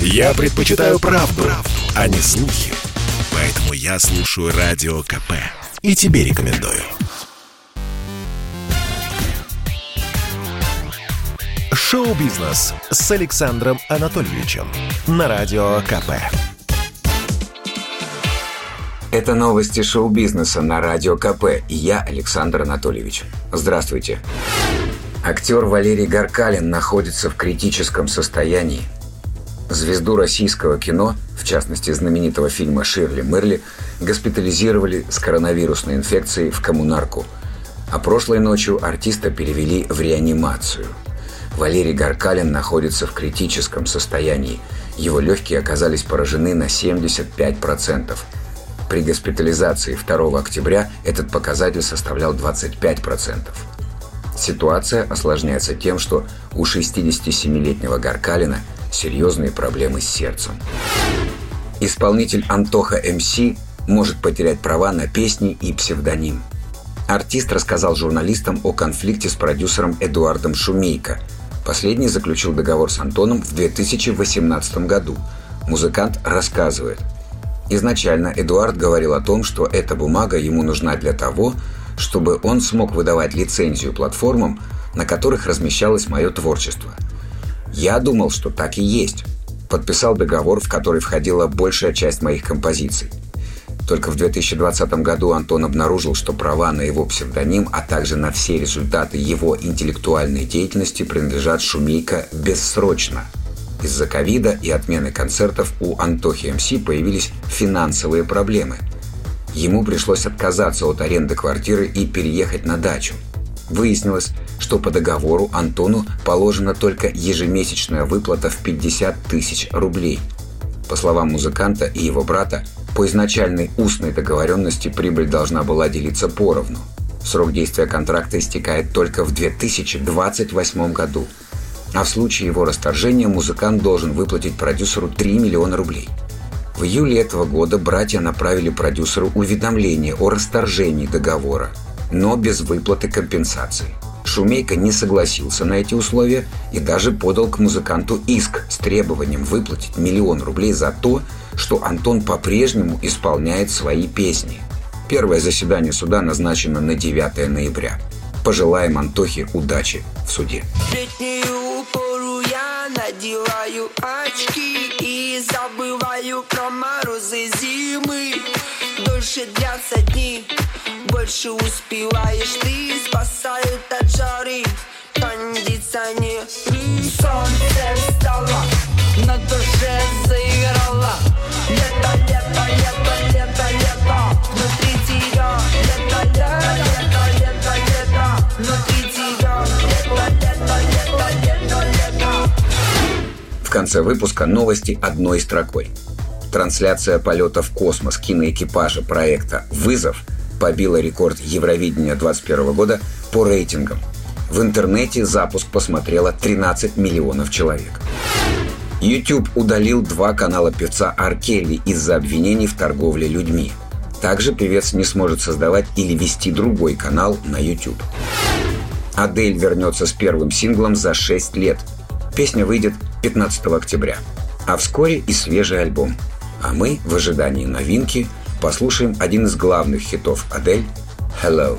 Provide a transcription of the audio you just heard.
Я предпочитаю правду, правду, а не слухи. Поэтому я слушаю Радио КП. И тебе рекомендую. Шоу-бизнес с Александром Анатольевичем на Радио КП. Это новости шоу-бизнеса на Радио КП. И я, Александр Анатольевич. Здравствуйте. Актер Валерий Гаркалин находится в критическом состоянии. Звезду российского кино, в частности знаменитого фильма «Ширли Мерли», госпитализировали с коронавирусной инфекцией в коммунарку. А прошлой ночью артиста перевели в реанимацию. Валерий Гаркалин находится в критическом состоянии. Его легкие оказались поражены на 75%. При госпитализации 2 октября этот показатель составлял 25%. Ситуация осложняется тем, что у 67-летнего Гаркалина серьезные проблемы с сердцем. Исполнитель Антоха МС может потерять права на песни и псевдоним. Артист рассказал журналистам о конфликте с продюсером Эдуардом Шумейко. Последний заключил договор с Антоном в 2018 году. Музыкант рассказывает. Изначально Эдуард говорил о том, что эта бумага ему нужна для того, чтобы он смог выдавать лицензию платформам, на которых размещалось мое творчество. Я думал, что так и есть. Подписал договор, в который входила большая часть моих композиций. Только в 2020 году Антон обнаружил, что права на его псевдоним, а также на все результаты его интеллектуальной деятельности принадлежат Шумейко бессрочно. Из-за ковида и отмены концертов у Антохи МС появились финансовые проблемы – Ему пришлось отказаться от аренды квартиры и переехать на дачу. Выяснилось, что по договору Антону положена только ежемесячная выплата в 50 тысяч рублей. По словам музыканта и его брата, по изначальной устной договоренности прибыль должна была делиться поровну. Срок действия контракта истекает только в 2028 году. А в случае его расторжения музыкант должен выплатить продюсеру 3 миллиона рублей – в июле этого года братья направили продюсеру уведомление о расторжении договора, но без выплаты компенсации. Шумейка не согласился на эти условия и даже подал к музыканту иск с требованием выплатить миллион рублей за то, что Антон по-прежнему исполняет свои песни. Первое заседание суда назначено на 9 ноября. Пожелаем Антохе удачи в суде. Забываю про морозы зимы Дольше длятся дни, больше успеваешь ты Спасают от жары. Кондиционер. Солнце встало, на душе заиграло. Лето, лето, лето, лето, лето. Внутри тебя. Лето, лето, лето, лето, лето. Внутри тебя. Лето, лето, лето, лето, лето. В конце выпуска новости одной строкой – Трансляция полета в космос киноэкипажа проекта «Вызов» побила рекорд Евровидения 2021 года по рейтингам. В интернете запуск посмотрело 13 миллионов человек. YouTube удалил два канала певца Аркелли из-за обвинений в торговле людьми. Также певец не сможет создавать или вести другой канал на YouTube. Адель вернется с первым синглом за 6 лет. Песня выйдет 15 октября. А вскоре и свежий альбом – а мы, в ожидании новинки, послушаем один из главных хитов Адель «Hello».